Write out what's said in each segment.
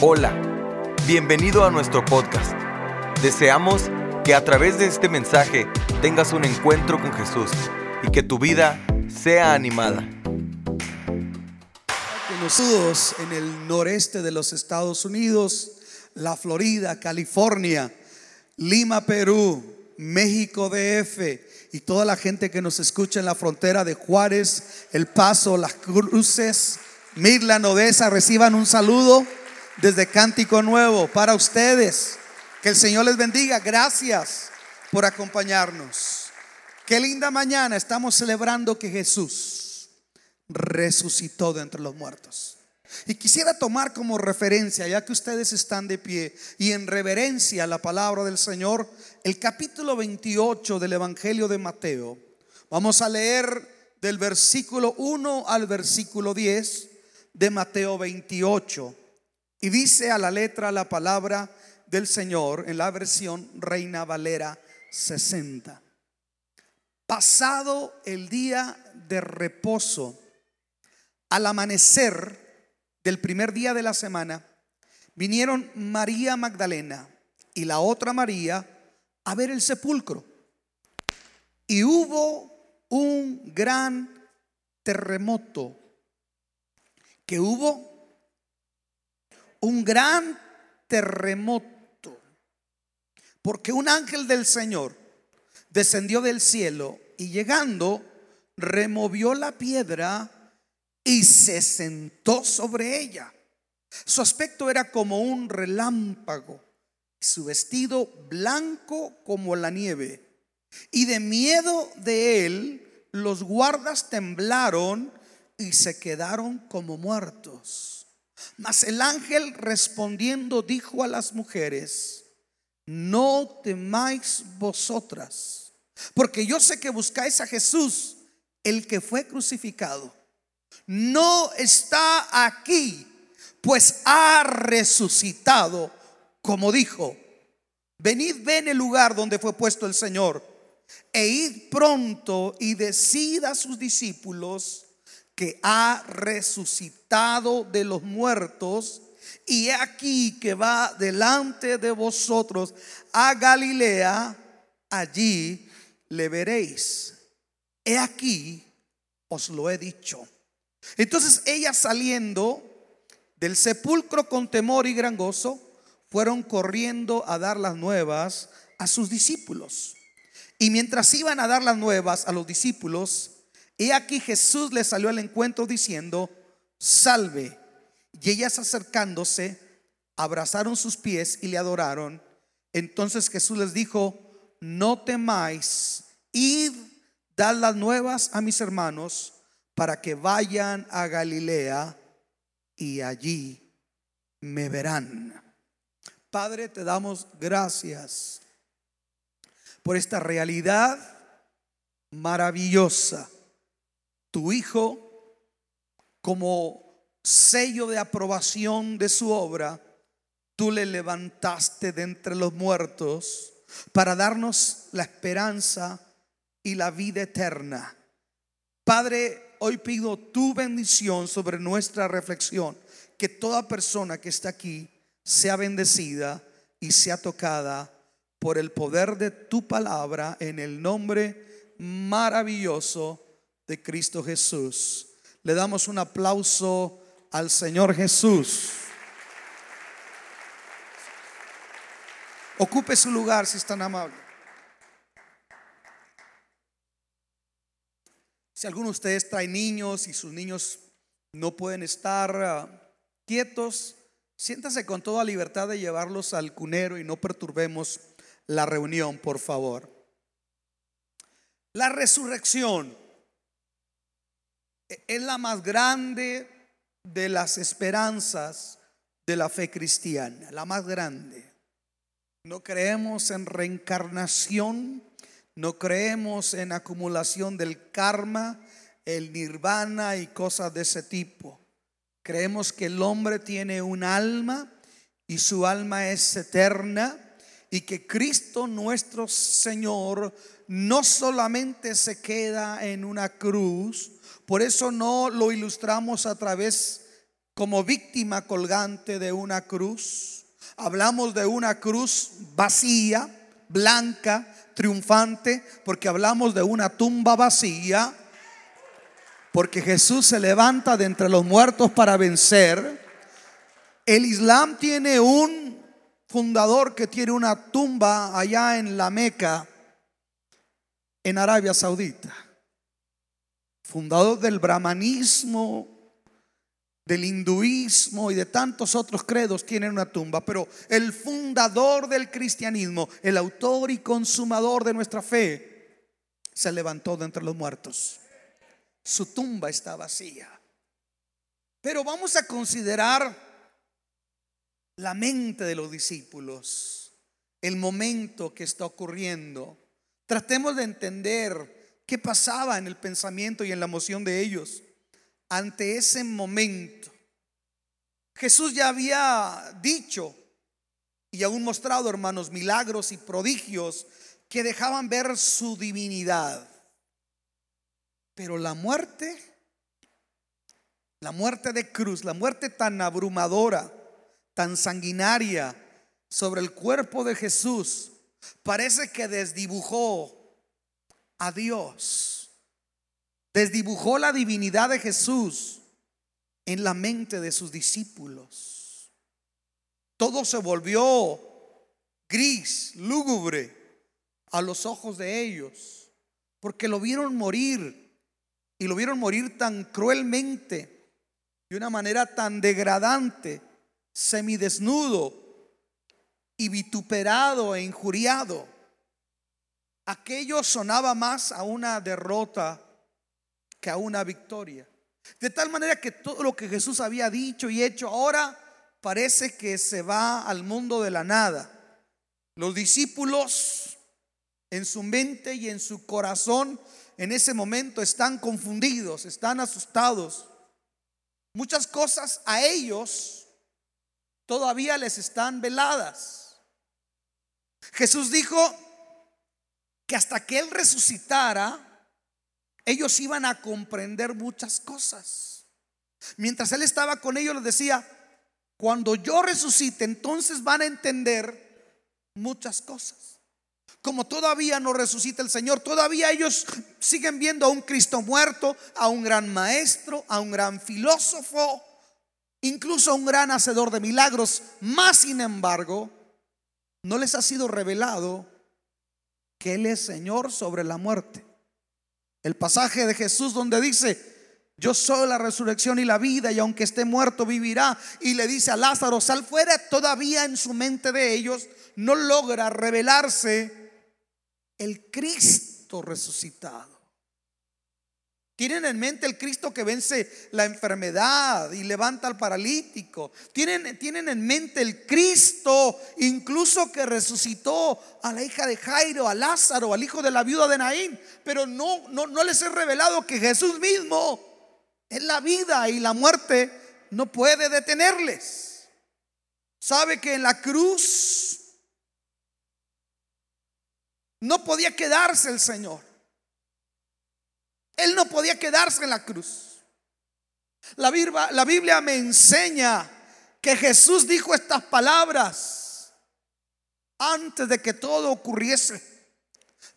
Hola, bienvenido a nuestro podcast. Deseamos que a través de este mensaje tengas un encuentro con Jesús y que tu vida sea animada. Conocidos en el noreste de los Estados Unidos, la Florida, California, Lima, Perú, México DF y toda la gente que nos escucha en la frontera de Juárez, El Paso, Las Cruces, Midland, Odessa, reciban un saludo desde Cántico Nuevo para ustedes. Que el Señor les bendiga. Gracias por acompañarnos. Qué linda mañana. Estamos celebrando que Jesús resucitó de entre los muertos. Y quisiera tomar como referencia, ya que ustedes están de pie y en reverencia a la palabra del Señor, el capítulo 28 del Evangelio de Mateo. Vamos a leer del versículo 1 al versículo 10 de Mateo 28. Y dice a la letra la palabra del Señor en la versión Reina Valera 60. Pasado el día de reposo, al amanecer del primer día de la semana, vinieron María Magdalena y la otra María a ver el sepulcro. Y hubo un gran terremoto, que hubo un gran terremoto, porque un ángel del Señor descendió del cielo y llegando removió la piedra y se sentó sobre ella. Su aspecto era como un relámpago, su vestido blanco como la nieve. Y de miedo de él, los guardas temblaron y se quedaron como muertos. Mas el ángel respondiendo dijo a las mujeres, no temáis vosotras, porque yo sé que buscáis a Jesús, el que fue crucificado. No está aquí, pues ha resucitado, como dijo. Venid, ven el lugar donde fue puesto el Señor, e id pronto y decid a sus discípulos, que ha resucitado de los muertos y aquí que va delante de vosotros a Galilea, allí le veréis. He aquí, os lo he dicho. Entonces ella saliendo del sepulcro con temor y gran gozo, fueron corriendo a dar las nuevas a sus discípulos. Y mientras iban a dar las nuevas a los discípulos, y aquí Jesús le salió al encuentro diciendo, salve. Y ellas acercándose, abrazaron sus pies y le adoraron. Entonces Jesús les dijo, no temáis, id, dad las nuevas a mis hermanos para que vayan a Galilea y allí me verán. Padre, te damos gracias por esta realidad maravillosa tu Hijo, como sello de aprobación de su obra, tú le levantaste de entre los muertos para darnos la esperanza y la vida eterna. Padre, hoy pido tu bendición sobre nuestra reflexión, que toda persona que está aquí sea bendecida y sea tocada por el poder de tu palabra en el nombre maravilloso de Cristo Jesús. Le damos un aplauso al Señor Jesús. Ocupe su lugar si es tan amable. Si alguno de ustedes trae niños y sus niños no pueden estar ah, quietos, siéntase con toda libertad de llevarlos al cunero y no perturbemos la reunión, por favor. La resurrección es la más grande de las esperanzas de la fe cristiana, la más grande. No creemos en reencarnación, no creemos en acumulación del karma, el nirvana y cosas de ese tipo. Creemos que el hombre tiene un alma y su alma es eterna y que Cristo nuestro Señor no solamente se queda en una cruz, por eso no lo ilustramos a través como víctima colgante de una cruz. Hablamos de una cruz vacía, blanca, triunfante, porque hablamos de una tumba vacía, porque Jesús se levanta de entre los muertos para vencer. El Islam tiene un fundador que tiene una tumba allá en la Meca, en Arabia Saudita. Fundador del brahmanismo, del hinduismo y de tantos otros credos tienen una tumba, pero el fundador del cristianismo, el autor y consumador de nuestra fe, se levantó de entre los muertos. Su tumba está vacía. Pero vamos a considerar la mente de los discípulos, el momento que está ocurriendo. Tratemos de entender qué pasaba en el pensamiento y en la emoción de ellos ante ese momento. Jesús ya había dicho y aún mostrado, hermanos, milagros y prodigios que dejaban ver su divinidad. Pero la muerte, la muerte de cruz, la muerte tan abrumadora, tan sanguinaria sobre el cuerpo de Jesús, parece que desdibujó a Dios desdibujó la divinidad de Jesús en la mente de sus discípulos. Todo se volvió gris, lúgubre a los ojos de ellos, porque lo vieron morir y lo vieron morir tan cruelmente, de una manera tan degradante, semidesnudo y vituperado e injuriado. Aquello sonaba más a una derrota que a una victoria. De tal manera que todo lo que Jesús había dicho y hecho ahora parece que se va al mundo de la nada. Los discípulos en su mente y en su corazón en ese momento están confundidos, están asustados. Muchas cosas a ellos todavía les están veladas. Jesús dijo que hasta que Él resucitara, ellos iban a comprender muchas cosas. Mientras Él estaba con ellos, les decía, cuando yo resucite, entonces van a entender muchas cosas. Como todavía no resucita el Señor, todavía ellos siguen viendo a un Cristo muerto, a un gran maestro, a un gran filósofo, incluso un gran hacedor de milagros. Más sin embargo, no les ha sido revelado que Él es Señor sobre la muerte. El pasaje de Jesús donde dice, yo soy la resurrección y la vida y aunque esté muerto vivirá. Y le dice a Lázaro, sal fuera, todavía en su mente de ellos no logra revelarse el Cristo resucitado. Tienen en mente el Cristo que vence la enfermedad y levanta al paralítico. Tienen, tienen, en mente el Cristo incluso que resucitó a la hija de Jairo, a Lázaro, al hijo de la viuda de Naín. Pero no, no, no les he revelado que Jesús mismo es la vida y la muerte no puede detenerles. Sabe que en la cruz no podía quedarse el Señor. Él no podía quedarse en la cruz. La Biblia, la Biblia me enseña que Jesús dijo estas palabras antes de que todo ocurriese.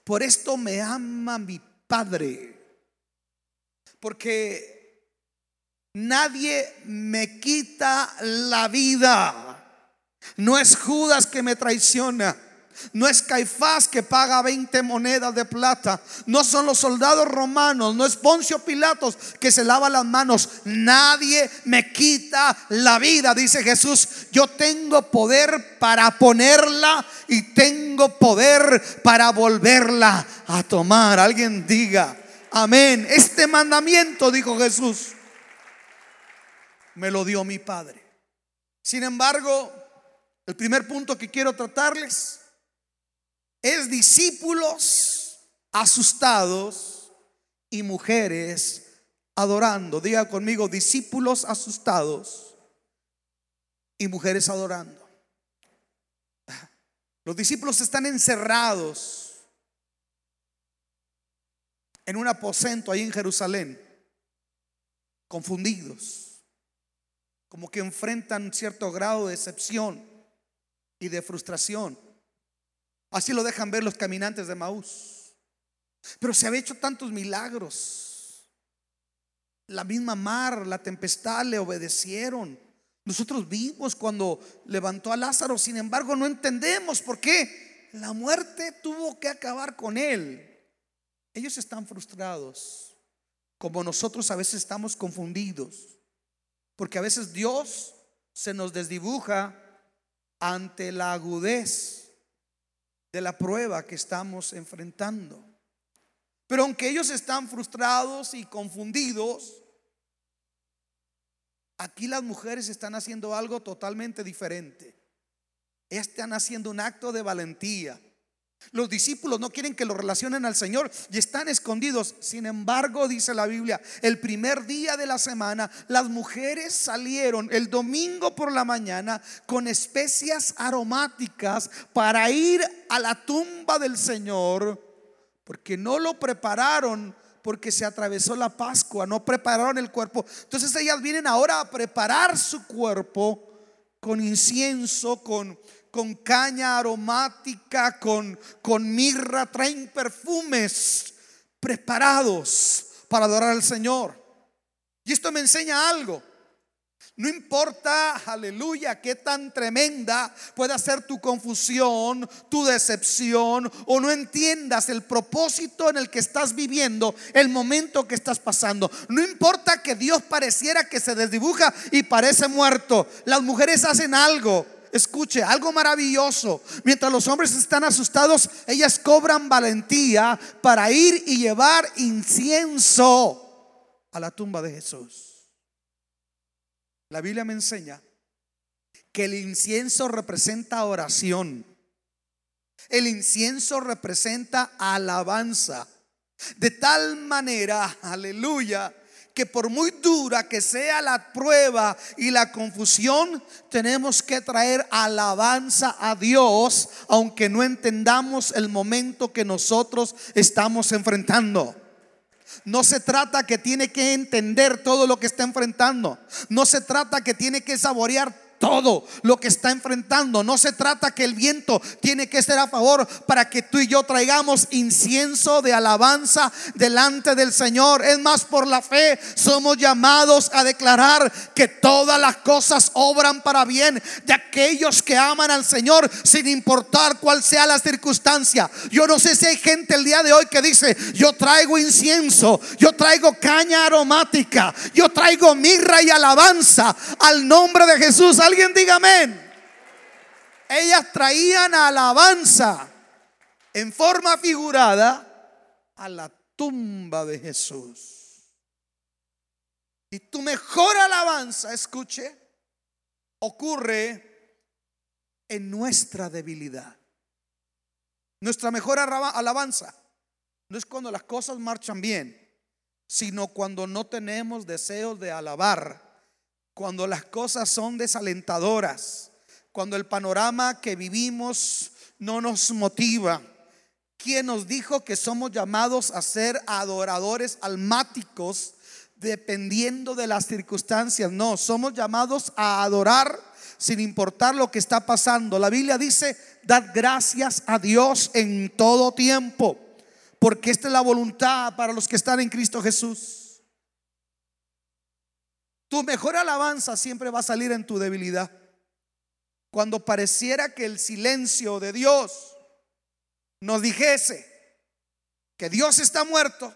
Por esto me ama mi Padre. Porque nadie me quita la vida. No es Judas que me traiciona. No es Caifás que paga 20 monedas de plata. No son los soldados romanos. No es Poncio Pilatos que se lava las manos. Nadie me quita la vida, dice Jesús. Yo tengo poder para ponerla y tengo poder para volverla a tomar. Alguien diga, amén. Este mandamiento, dijo Jesús, me lo dio mi Padre. Sin embargo, el primer punto que quiero tratarles es discípulos asustados y mujeres adorando. Diga conmigo, discípulos asustados y mujeres adorando. Los discípulos están encerrados en un aposento ahí en Jerusalén, confundidos. como que enfrentan cierto grado de decepción y de frustración. Así lo dejan ver los caminantes de Maús. Pero se había hecho tantos milagros. La misma mar, la tempestad le obedecieron. Nosotros vimos cuando levantó a Lázaro, sin embargo no entendemos por qué la muerte tuvo que acabar con él. Ellos están frustrados, como nosotros a veces estamos confundidos, porque a veces Dios se nos desdibuja ante la agudez de la prueba que estamos enfrentando. Pero aunque ellos están frustrados y confundidos, Aquí las mujeres están haciendo algo totalmente diferente. Están haciendo un acto de valentía. Los discípulos no quieren que lo relacionen al Señor y están escondidos. Sin embargo, dice la Biblia, el primer día de la semana, las mujeres salieron el domingo por la mañana con especias aromáticas para ir a la tumba del Señor, porque no lo prepararon porque se atravesó la Pascua, no prepararon el cuerpo. Entonces ellas vienen ahora a preparar su cuerpo con incienso, con, con caña aromática, con, con mirra, traen perfumes preparados para adorar al Señor. Y esto me enseña algo. No importa, aleluya, qué tan tremenda pueda ser tu confusión, tu decepción, o no entiendas el propósito en el que estás viviendo, el momento que estás pasando. No importa que Dios pareciera que se desdibuja y parece muerto. Las mujeres hacen algo. Escuche, algo maravilloso. Mientras los hombres están asustados, ellas cobran valentía para ir y llevar incienso a la tumba de Jesús. La Biblia me enseña que el incienso representa oración. El incienso representa alabanza. De tal manera, aleluya, que por muy dura que sea la prueba y la confusión, tenemos que traer alabanza a Dios, aunque no entendamos el momento que nosotros estamos enfrentando. No se trata que tiene que entender todo lo que está enfrentando. No se trata que tiene que saborear todo lo que está enfrentando. No se trata que el viento tiene que ser a favor para que tú y yo traigamos incienso de alabanza delante del Señor. Es más, por la fe somos llamados a declarar que todas las cosas obran para bien de aquellos que aman al Señor sin importar cuál sea la circunstancia. Yo no sé si hay gente el día de hoy que dice, yo traigo incienso, yo traigo caña aromática, yo traigo mirra y alabanza al nombre de Jesús. Alguien diga amén. Ellas traían alabanza en forma figurada a la tumba de Jesús. Y tu mejor alabanza, escuche, ocurre en nuestra debilidad. Nuestra mejor alabanza no es cuando las cosas marchan bien, sino cuando no tenemos deseos de alabar cuando las cosas son desalentadoras, cuando el panorama que vivimos no nos motiva. ¿Quién nos dijo que somos llamados a ser adoradores almáticos dependiendo de las circunstancias? No, somos llamados a adorar sin importar lo que está pasando. La Biblia dice, dad gracias a Dios en todo tiempo, porque esta es la voluntad para los que están en Cristo Jesús. Tu mejor alabanza siempre va a salir en tu debilidad. Cuando pareciera que el silencio de Dios nos dijese que Dios está muerto,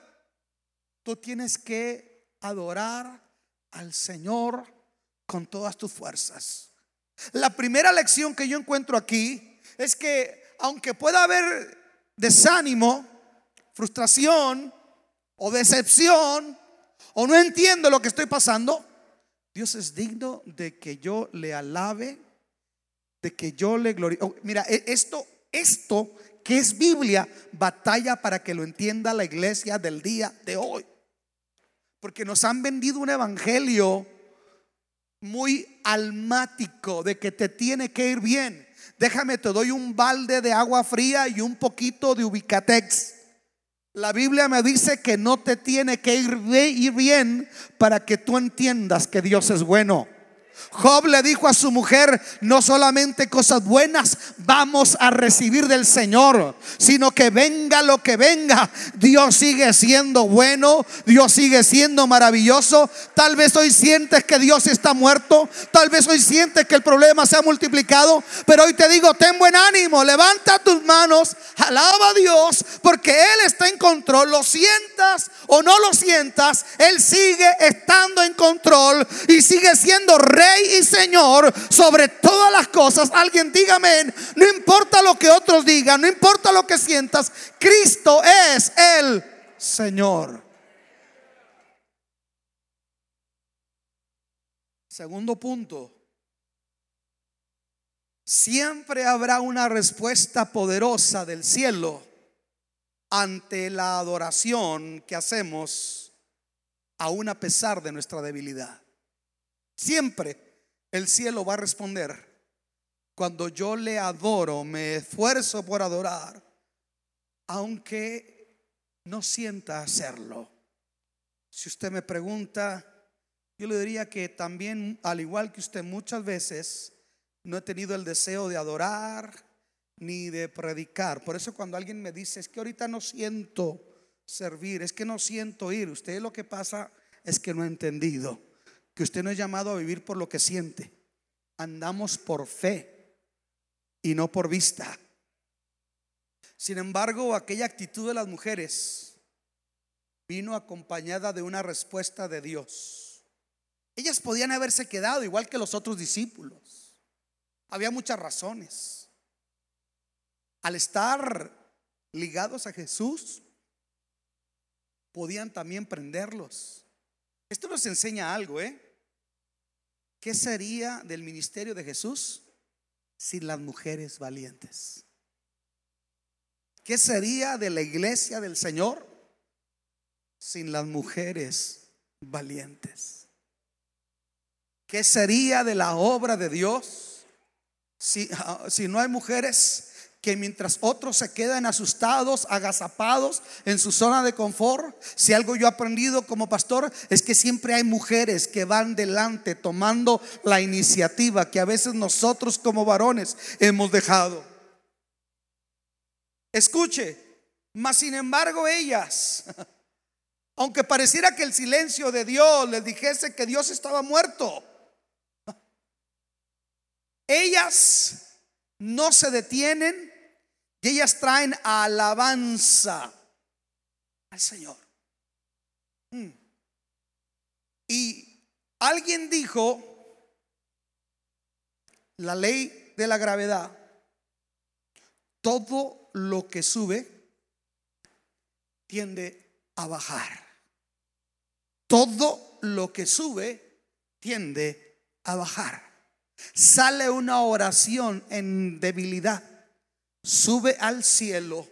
tú tienes que adorar al Señor con todas tus fuerzas. La primera lección que yo encuentro aquí es que aunque pueda haber desánimo, frustración o decepción, o no entiendo lo que estoy pasando, Dios es digno de que yo le alabe, de que yo le glorie. Oh, mira, e, esto, esto que es Biblia, batalla para que lo entienda la iglesia del día de hoy. Porque nos han vendido un evangelio muy almático de que te tiene que ir bien. Déjame, te doy un balde de agua fría y un poquito de ubicatex. La Biblia me dice que no te tiene que ir bien para que tú entiendas que Dios es bueno. Job le dijo a su mujer, no solamente cosas buenas vamos a recibir del Señor, sino que venga lo que venga, Dios sigue siendo bueno, Dios sigue siendo maravilloso. Tal vez hoy sientes que Dios está muerto, tal vez hoy sientes que el problema se ha multiplicado, pero hoy te digo, ten buen ánimo, levanta tus manos, alaba a Dios, porque Él está en control, lo sientas o no lo sientas, Él sigue estando en control y sigue siendo rey y Señor sobre todas las cosas. Alguien dígame, no importa lo que otros digan, no importa lo que sientas, Cristo es el Señor. Segundo punto. Siempre habrá una respuesta poderosa del cielo ante la adoración que hacemos, aún a pesar de nuestra debilidad. Siempre el cielo va a responder. Cuando yo le adoro, me esfuerzo por adorar, aunque no sienta hacerlo. Si usted me pregunta, yo le diría que también, al igual que usted muchas veces, no he tenido el deseo de adorar ni de predicar. Por eso cuando alguien me dice, es que ahorita no siento servir, es que no siento ir, usted lo que pasa es que no ha entendido que usted no es llamado a vivir por lo que siente. Andamos por fe y no por vista. Sin embargo, aquella actitud de las mujeres vino acompañada de una respuesta de Dios. Ellas podían haberse quedado igual que los otros discípulos. Había muchas razones. Al estar ligados a Jesús, podían también prenderlos. Esto nos enseña algo, ¿eh? ¿Qué sería del ministerio de Jesús sin las mujeres valientes? ¿Qué sería de la iglesia del Señor sin las mujeres valientes? ¿Qué sería de la obra de Dios si, si no hay mujeres que mientras otros se quedan asustados, agazapados en su zona de confort, si algo yo he aprendido como pastor es que siempre hay mujeres que van delante tomando la iniciativa que a veces nosotros como varones hemos dejado. Escuche, mas sin embargo ellas, aunque pareciera que el silencio de Dios les dijese que Dios estaba muerto, ellas no se detienen y ellas traen alabanza al Señor. Mm. Y alguien dijo, la ley de la gravedad, todo lo que sube tiende a bajar. Todo lo que sube tiende a bajar. Sale una oración en debilidad sube al cielo,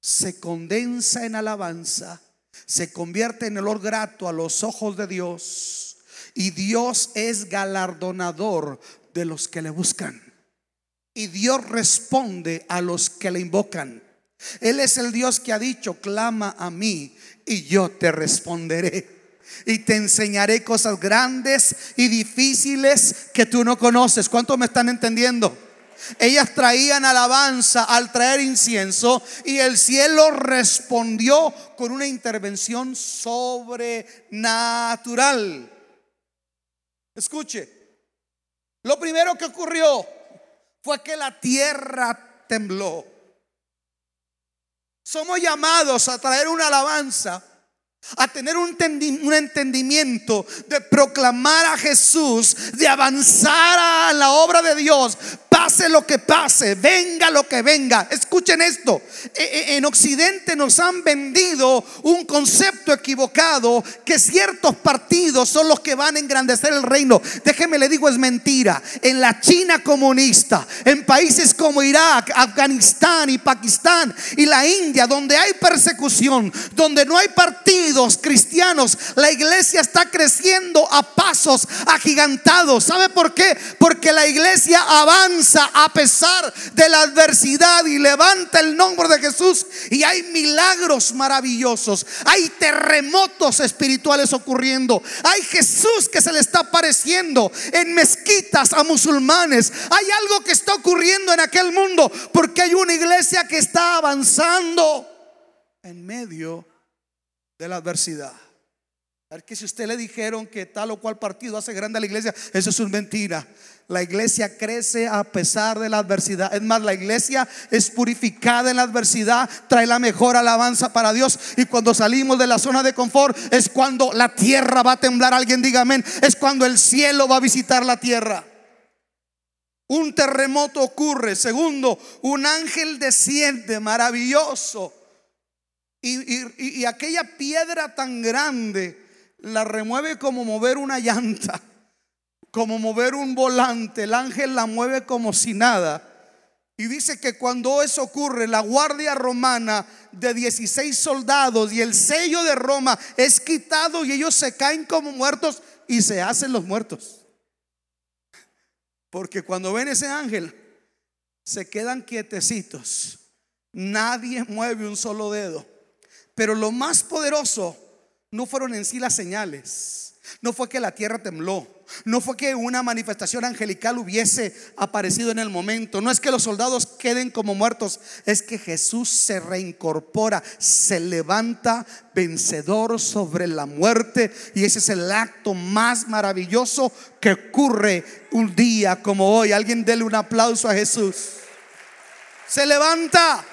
se condensa en alabanza, se convierte en olor grato a los ojos de Dios y Dios es galardonador de los que le buscan. Y Dios responde a los que le invocan. Él es el Dios que ha dicho, clama a mí y yo te responderé. Y te enseñaré cosas grandes y difíciles que tú no conoces. ¿Cuántos me están entendiendo? Ellas traían alabanza al traer incienso y el cielo respondió con una intervención sobrenatural. Escuche, lo primero que ocurrió fue que la tierra tembló. Somos llamados a traer una alabanza a tener un, entendimiento de proclamar a Jesús, de avanzar a la obra de Dios, pase lo que pase, venga lo que venga. Escuchen esto, e, e, en Occidente nos han vendido un concepto equivocado que ciertos partidos son los que van a engrandecer el reino. Déjeme le digo, es mentira. En la China comunista, en países como Irak, Afganistán y Pakistán y la India, donde hay persecución, donde no hay cristianos, la iglesia está creciendo a pasos agigantados. ¿Sabe por qué? Porque la iglesia avanza a pesar de la adversidad y levanta el nombre de Jesús. Y hay milagros maravillosos, hay terremotos espirituales ocurriendo, hay Jesús que se le está apareciendo en mezquitas a musulmanes, hay algo que está ocurriendo en aquel mundo porque hay una iglesia que está avanzando en medio de la adversidad. Que si usted le dijeron que tal o cual partido hace grande a la iglesia, eso es una mentira. La iglesia crece a pesar de la adversidad. Es más, la iglesia es purificada en la adversidad, trae la mejor alabanza para Dios. Y cuando salimos de la zona de confort, es cuando la tierra va a temblar. Alguien diga amén. Es cuando el cielo va a visitar la tierra. Un terremoto ocurre. Segundo, un ángel desciende maravilloso. Y, y aquella piedra tan grande la remueve como mover una llanta, como mover un volante. El ángel la mueve como si nada. Y dice que cuando eso ocurre, la guardia romana de 16 soldados y el sello de Roma es quitado y ellos se caen como muertos y se hacen los muertos. Porque cuando ven ese ángel, se quedan quietecitos. Nadie mueve un solo dedo. Pero lo más poderoso no fueron en sí las señales. No fue que la tierra tembló. No fue que una manifestación angelical hubiese aparecido en el momento. No es que los soldados queden como muertos. Es que Jesús se reincorpora, se levanta vencedor sobre la muerte. Y ese es el acto más maravilloso que ocurre un día como hoy. Alguien dele un aplauso a Jesús. Se levanta.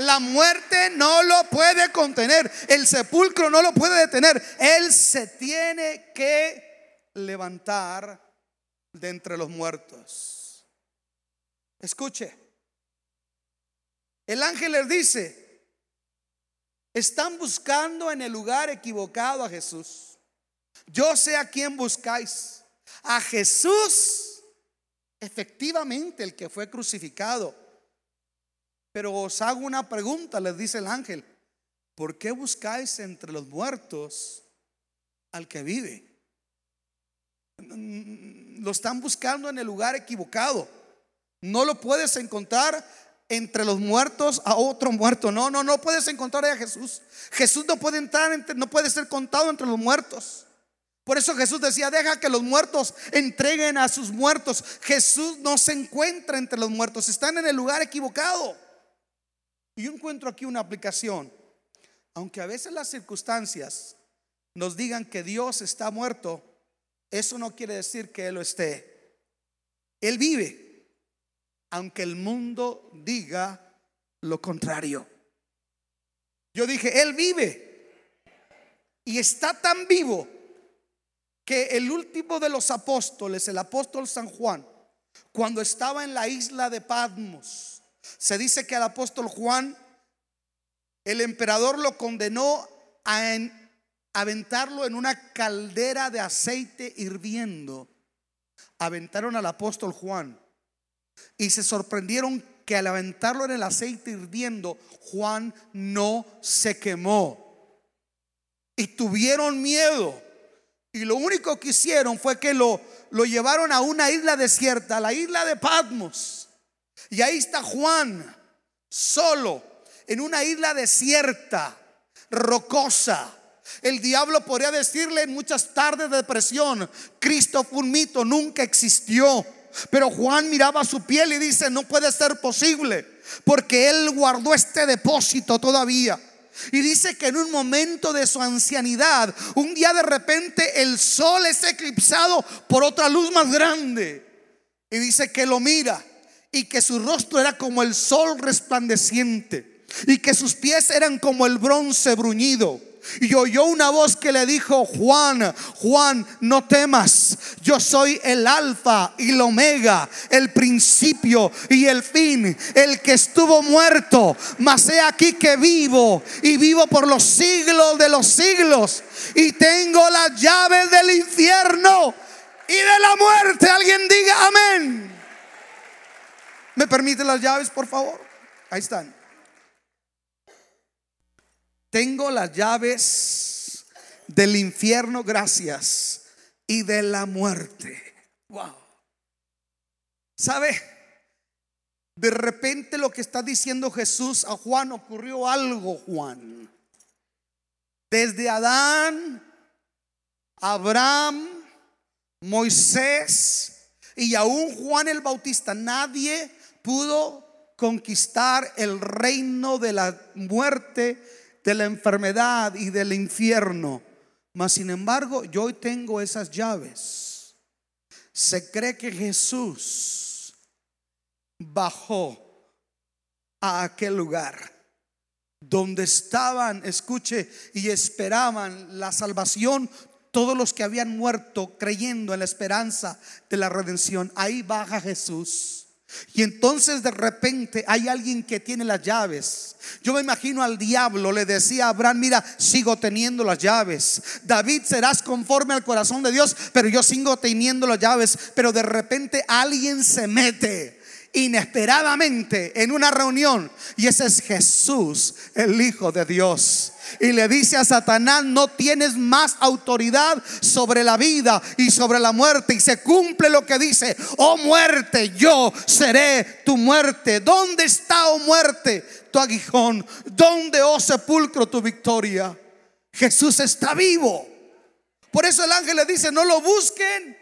La muerte no lo puede contener. El sepulcro no lo puede detener. Él se tiene que levantar de entre los muertos. Escuche. El ángel les dice, están buscando en el lugar equivocado a Jesús. Yo sé a quién buscáis. A Jesús, efectivamente el que fue crucificado. Pero os hago una pregunta, les dice el ángel. ¿Por qué buscáis entre los muertos al que vive? Lo están buscando en el lugar equivocado. No lo puedes encontrar entre los muertos a otro muerto. No, no, no puedes encontrar a Jesús. Jesús no puede entrar, entre, no puede ser contado entre los muertos. Por eso Jesús decía, deja que los muertos entreguen a sus muertos. Jesús no se encuentra entre los muertos, están en el lugar equivocado. Y yo encuentro aquí una aplicación. Aunque a veces las circunstancias nos digan que Dios está muerto, eso no quiere decir que Él lo esté. Él vive, aunque el mundo diga lo contrario. Yo dije, Él vive y está tan vivo que el último de los apóstoles, el apóstol San Juan, cuando estaba en la isla de Patmos, se dice que al apóstol Juan, el emperador lo condenó a aventarlo en una caldera de aceite hirviendo. Aventaron al apóstol Juan y se sorprendieron que al aventarlo en el aceite hirviendo, Juan no se quemó. Y tuvieron miedo. Y lo único que hicieron fue que lo, lo llevaron a una isla desierta, a la isla de Patmos. Y ahí está Juan, solo, en una isla desierta, rocosa. El diablo podría decirle en muchas tardes de depresión, Cristo fue un mito, nunca existió. Pero Juan miraba su piel y dice, no puede ser posible, porque él guardó este depósito todavía. Y dice que en un momento de su ancianidad, un día de repente el sol es eclipsado por otra luz más grande. Y dice que lo mira y que su rostro era como el sol resplandeciente y que sus pies eran como el bronce bruñido. Y oyó una voz que le dijo, Juan, Juan, no temas, yo soy el alfa y el omega, el principio y el fin, el que estuvo muerto, mas he aquí que vivo y vivo por los siglos de los siglos y tengo las llaves del infierno y de la muerte. Alguien diga amén. ¿Me permite las llaves, por favor? Ahí están. Tengo las llaves del infierno, gracias, y de la muerte. Wow. ¿Sabe? De repente lo que está diciendo Jesús a Juan ocurrió algo, Juan. Desde Adán, Abraham, Moisés y aún Juan el Bautista, nadie pudo conquistar el reino de la muerte, de la enfermedad y del infierno. Mas sin embargo, yo hoy tengo esas llaves. Se cree que Jesús bajó a aquel lugar donde estaban, escuche, y esperaban la salvación todos los que habían muerto creyendo en la esperanza de la redención. Ahí baja Jesús. Y entonces de repente hay alguien que tiene las llaves. Yo me imagino al diablo, le decía a Abraham, mira, sigo teniendo las llaves. David, serás conforme al corazón de Dios, pero yo sigo teniendo las llaves. Pero de repente alguien se mete inesperadamente en una reunión y ese es Jesús, el Hijo de Dios. Y le dice a Satanás, no tienes más autoridad sobre la vida y sobre la muerte. Y se cumple lo que dice, oh muerte, yo seré tu muerte. ¿Dónde está, oh muerte, tu aguijón? ¿Dónde, oh sepulcro, tu victoria? Jesús está vivo. Por eso el ángel le dice, no lo busquen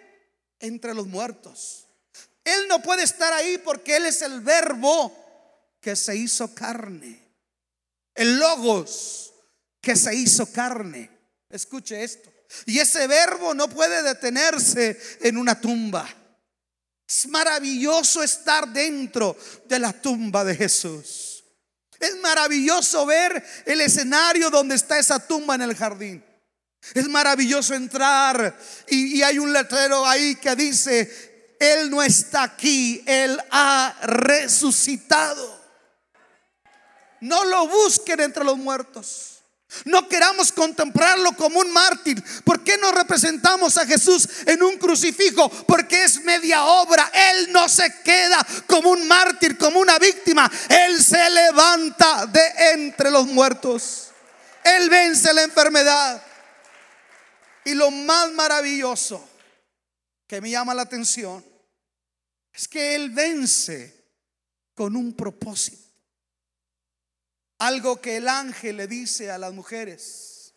entre los muertos. Él no puede estar ahí porque Él es el verbo que se hizo carne. El logos que se hizo carne. Escuche esto. Y ese verbo no puede detenerse en una tumba. Es maravilloso estar dentro de la tumba de Jesús. Es maravilloso ver el escenario donde está esa tumba en el jardín. Es maravilloso entrar y, hay un letrero ahí que dice, él no está aquí, Él ha resucitado. No lo busquen entre los muertos. No queramos contemplarlo como un mártir. ¿Por qué no representamos a Jesús en un crucifijo? Porque es media obra. Él no se queda como un mártir, como una víctima. Él se levanta de entre los muertos. Él vence la enfermedad. Y lo más maravilloso que me llama la atención es que Él vence con un propósito. Algo que el ángel le dice a las mujeres,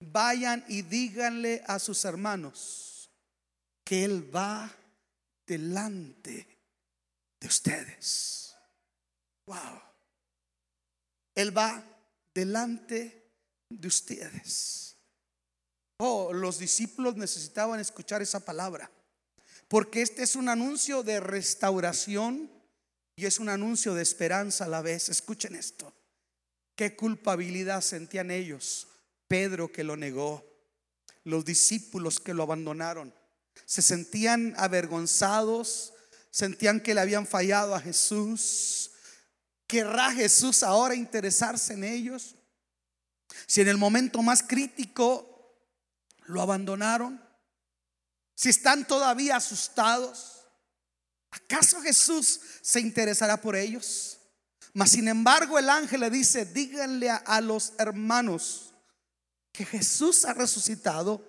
vayan y díganle a sus hermanos que Él va delante de ustedes. Wow. Él va delante de ustedes. Oh, los discípulos necesitaban escuchar esa palabra. Porque este es un anuncio de restauración y es un anuncio de esperanza a la vez. Escuchen esto. Qué culpabilidad sentían ellos. Pedro que lo negó, los discípulos que lo abandonaron. Se sentían avergonzados, sentían que le habían fallado a Jesús. ¿Querrá Jesús ahora interesarse en ellos? Si en el momento más crítico lo abandonaron, si están todavía asustados, ¿acaso Jesús se interesará por ellos? Mas sin embargo el ángel le dice, díganle a, los hermanos que Jesús ha resucitado,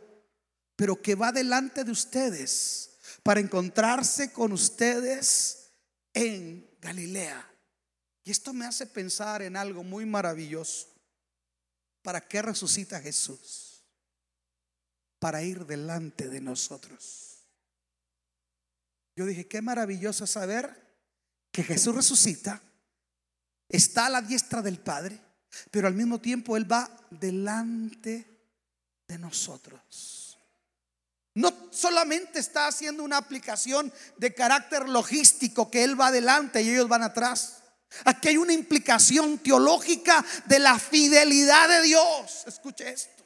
pero que va delante de ustedes para encontrarse con ustedes en Galilea. Y esto me hace pensar en algo muy maravilloso. ¿Para qué resucita Jesús? Para ir delante de nosotros. Yo dije, qué maravilloso saber que Jesús resucita, está a la diestra del Padre, pero al mismo tiempo Él va delante de nosotros. No solamente está haciendo una aplicación de carácter logístico, que Él va adelante y ellos van atrás. Aquí hay una implicación teológica de la fidelidad de Dios. Escuche esto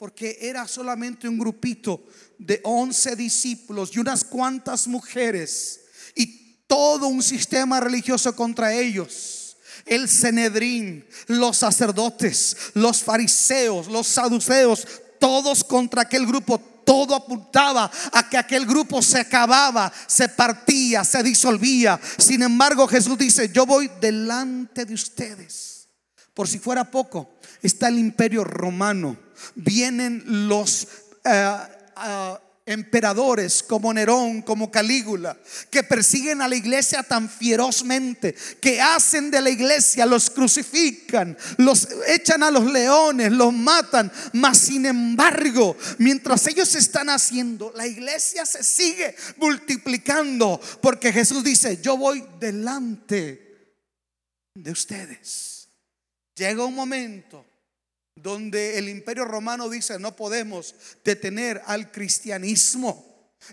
porque era solamente un grupito de 11 discípulos y unas cuantas mujeres y todo un sistema religioso contra ellos. El Cenedrín, los sacerdotes, los fariseos, los saduceos, todos contra aquel grupo, todo apuntaba a que aquel grupo se acababa, se partía, se disolvía. Sin embargo, Jesús dice, yo voy delante de ustedes. Por si fuera poco, está el imperio romano vienen los eh, emperadores como Nerón, como Calígula, que persiguen a la iglesia tan ferozmente, que hacen de la iglesia, los crucifican, los echan a los leones, los matan, mas sin embargo, mientras ellos están haciendo, la iglesia se sigue multiplicando, porque Jesús dice, yo voy delante de ustedes. Llega un momento donde el imperio romano dice no podemos detener al cristianismo.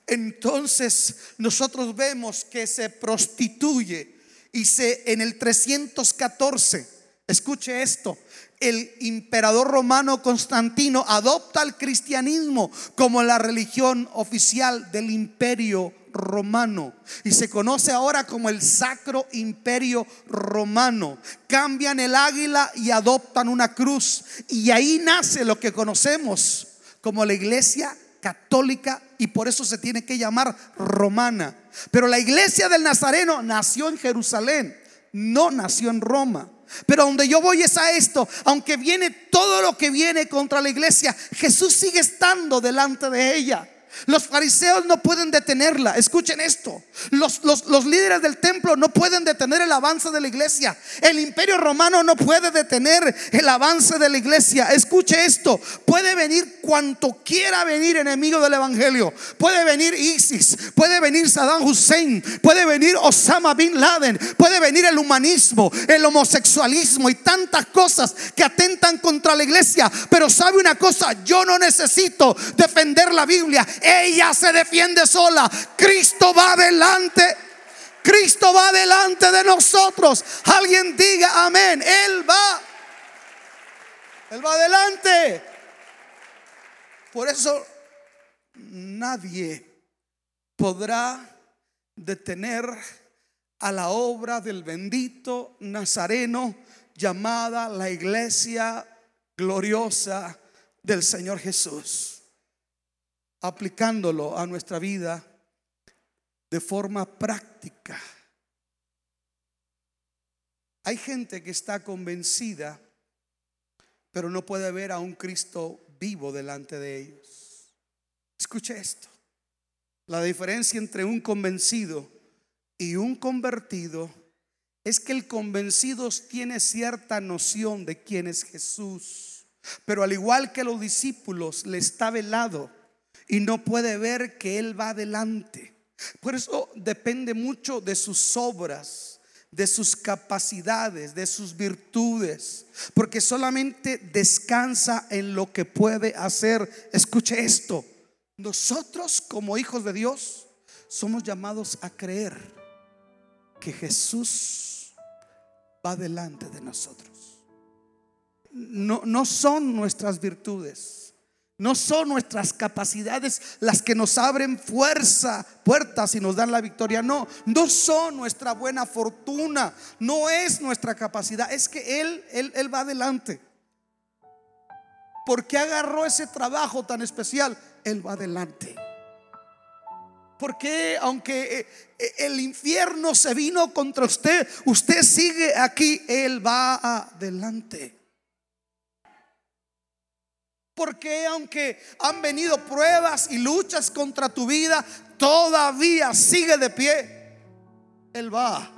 Entonces nosotros vemos que se prostituye y se en el 314, escuche esto, el emperador romano Constantino adopta el cristianismo como la religión oficial del imperio romano y se conoce ahora como el Sacro Imperio Romano. Cambian el águila y adoptan una cruz y ahí nace lo que conocemos como la iglesia católica y por eso se tiene que llamar romana. Pero la iglesia del Nazareno nació en Jerusalén, no nació en Roma. Pero donde yo voy es a esto, aunque viene todo lo que viene contra la iglesia, Jesús sigue estando delante de ella. Los fariseos no pueden detenerla. Escuchen esto. Los, los, líderes del templo no pueden detener el avance de la iglesia. El imperio romano no puede detener el avance de la iglesia. Escuche esto. Puede venir cuanto quiera venir enemigo del evangelio. Puede venir ISIS. Puede venir Saddam Hussein. Puede venir Osama Bin Laden. Puede venir el humanismo, el homosexualismo y tantas cosas que atentan contra la iglesia. Pero sabe una cosa, yo no necesito defender la Biblia. Ella se defiende sola. Cristo va adelante. Cristo va delante de nosotros. Alguien diga amén. Él va. Él va adelante. Por eso nadie podrá detener a la obra del bendito Nazareno llamada la iglesia gloriosa del Señor Jesús aplicándolo a nuestra vida de forma práctica. Hay gente que está convencida, pero no puede ver a un Cristo vivo delante de ellos. Escuche esto. La diferencia entre un convencido y un convertido es que el convencido tiene cierta noción de quién es Jesús, pero al igual que los discípulos le está velado y no puede ver que Él va adelante. Por eso depende mucho de sus obras, de sus capacidades, de sus virtudes, porque solamente descansa en lo que puede hacer. Escuche esto, nosotros como hijos de Dios somos llamados a creer que Jesús va delante de nosotros. No, no son nuestras virtudes no son nuestras capacidades las que nos abren fuerza, puertas y nos dan la victoria. No, no son nuestra buena fortuna. No es nuestra capacidad. Es que Él, Él, Él va adelante. Porque agarró ese trabajo tan especial? Él va adelante. Porque aunque eh, eh, el infierno se vino contra usted, usted sigue aquí, Él va adelante. Porque aunque han venido pruebas y luchas contra tu vida, todavía sigue de pie. Él va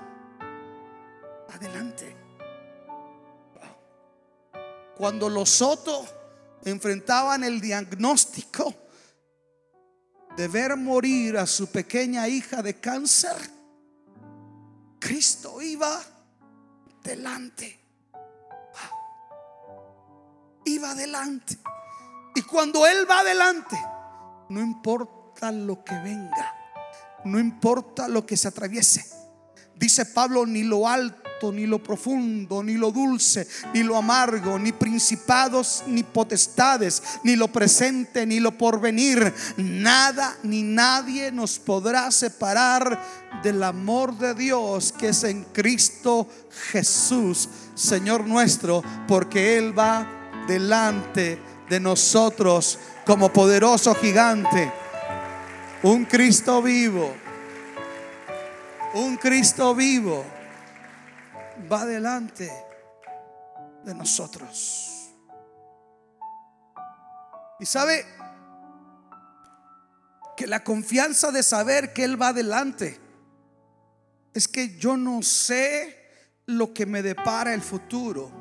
adelante. Cuando los Soto enfrentaban el diagnóstico de ver morir a su pequeña hija de cáncer, Cristo iba delante. Iba adelante. Y cuando Él va adelante, no importa lo que venga, no importa lo que se atraviese. Dice Pablo, ni lo alto, ni lo profundo, ni lo dulce, ni lo amargo, ni principados, ni potestades, ni lo presente, ni lo porvenir. Nada ni nadie nos podrá separar del amor de Dios que es en Cristo Jesús, Señor nuestro, porque Él va delante de nosotros como poderoso gigante. Un Cristo vivo. Un Cristo vivo va delante de nosotros. Y sabe, que la confianza de saber que Él va adelante. Es que yo no sé lo que me depara el futuro.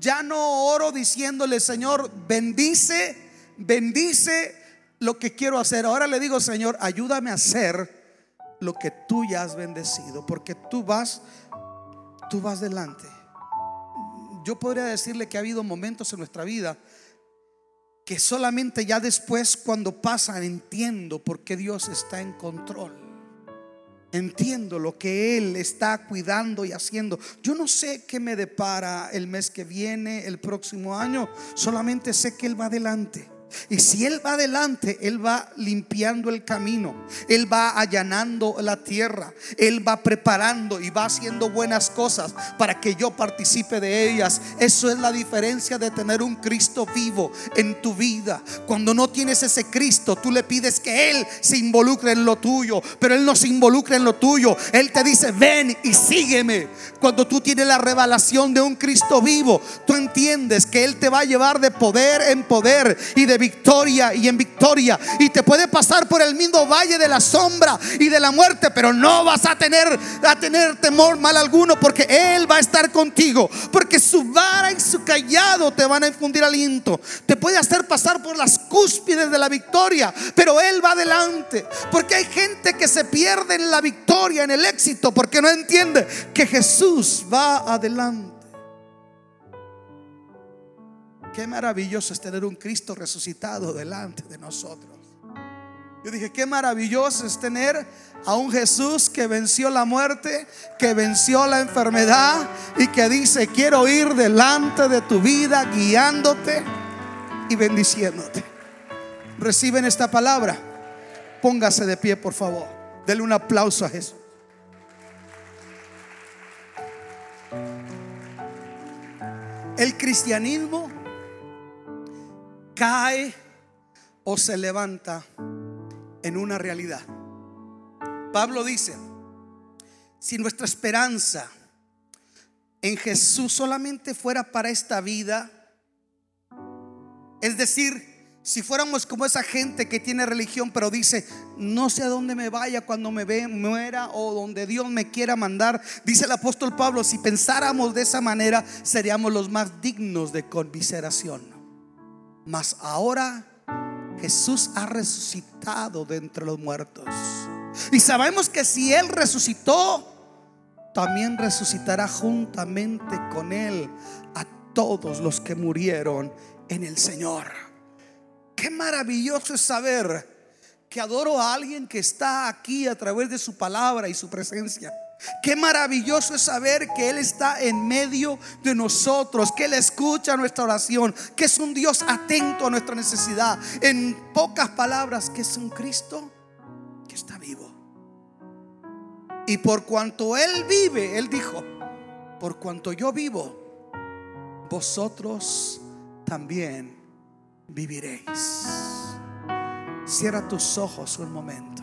Ya no oro diciéndole, Señor, bendice, bendice lo que quiero hacer. Ahora le digo, Señor, ayúdame a hacer lo que tú ya has bendecido, porque tú vas, tú vas delante. Yo podría decirle que ha habido momentos en nuestra vida que solamente ya después cuando pasan entiendo por qué Dios está en control. Entiendo lo que Él está cuidando y haciendo. Yo no sé qué me depara el mes que viene, el próximo año. Solamente sé que Él va adelante. Y si Él va adelante, Él va limpiando el camino, Él va allanando la tierra, Él va preparando y va haciendo buenas cosas para que yo participe de ellas. Eso es la diferencia de tener un Cristo vivo en tu vida. Cuando no tienes ese Cristo, tú le pides que Él se involucre en lo tuyo, pero Él no se involucra en lo tuyo. Él te dice, ven y sígueme. Cuando tú tienes la revelación de un Cristo vivo, tú entiendes que Él te va a llevar de poder en poder y de victoria y en victoria. Y te puede pasar por el mismo valle de la sombra y de la muerte, pero no vas a tener, a tener temor mal alguno porque Él va a estar contigo. Porque su vara y su callado te van a infundir aliento. Te puede hacer pasar por las cúspides de la victoria, pero Él va adelante. Porque hay gente que se pierde en la victoria, en el éxito, porque no entiende que Jesús va adelante. Qué maravilloso es tener un Cristo resucitado delante de nosotros. Yo dije, qué maravilloso es tener a un Jesús que venció la muerte, que venció la enfermedad y que dice, quiero ir delante de tu vida guiándote y bendiciéndote. Reciben esta palabra. Póngase de pie, por favor. Dele un aplauso a Jesús. El cristianismo cae o se levanta en una realidad. Pablo dice, si nuestra esperanza en Jesús solamente fuera para esta vida, es decir, si fuéramos como esa gente que tiene religión pero dice, no sé a dónde me vaya cuando me ve, muera o donde Dios me quiera mandar, dice el apóstol Pablo, si pensáramos de esa manera, seríamos los más dignos de conmiseración. Mas ahora Jesús ha resucitado de entre los muertos. Y sabemos que si Él resucitó, también resucitará juntamente con Él a todos los que murieron en el Señor. Qué maravilloso es saber que adoro a alguien que está aquí a través de su palabra y su presencia. Qué maravilloso es saber que Él está en medio de nosotros, que Él escucha nuestra oración, que es un Dios atento a nuestra necesidad. En pocas palabras, que es un Cristo que está vivo. Y por cuanto Él vive, Él dijo, por cuanto yo vivo, vosotros también viviréis. Cierra tus ojos un momento.